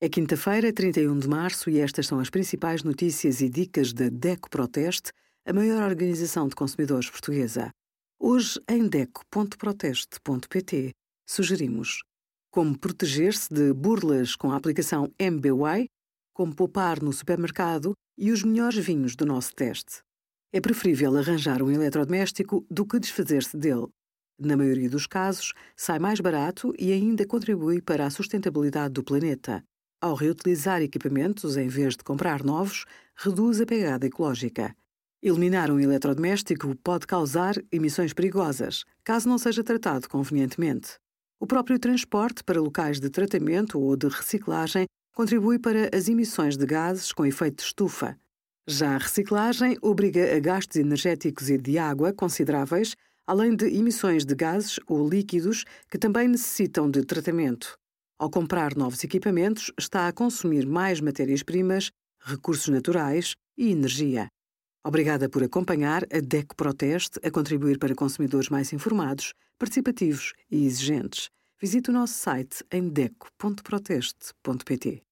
É quinta-feira, 31 de março, e estas são as principais notícias e dicas da DECO Proteste, a maior organização de consumidores portuguesa. Hoje, em DECO.proteste.pt, sugerimos como proteger-se de burlas com a aplicação MBWay, como poupar no supermercado e os melhores vinhos do nosso teste. É preferível arranjar um eletrodoméstico do que desfazer-se dele. Na maioria dos casos, sai mais barato e ainda contribui para a sustentabilidade do planeta. Ao reutilizar equipamentos em vez de comprar novos, reduz a pegada ecológica. Eliminar um eletrodoméstico pode causar emissões perigosas, caso não seja tratado convenientemente. O próprio transporte para locais de tratamento ou de reciclagem contribui para as emissões de gases com efeito de estufa. Já a reciclagem obriga a gastos energéticos e de água consideráveis, além de emissões de gases ou líquidos que também necessitam de tratamento. Ao comprar novos equipamentos, está a consumir mais matérias-primas, recursos naturais e energia. Obrigada por acompanhar a DECO Proteste a contribuir para consumidores mais informados, participativos e exigentes. Visite o nosso site em deco.proteste.pt.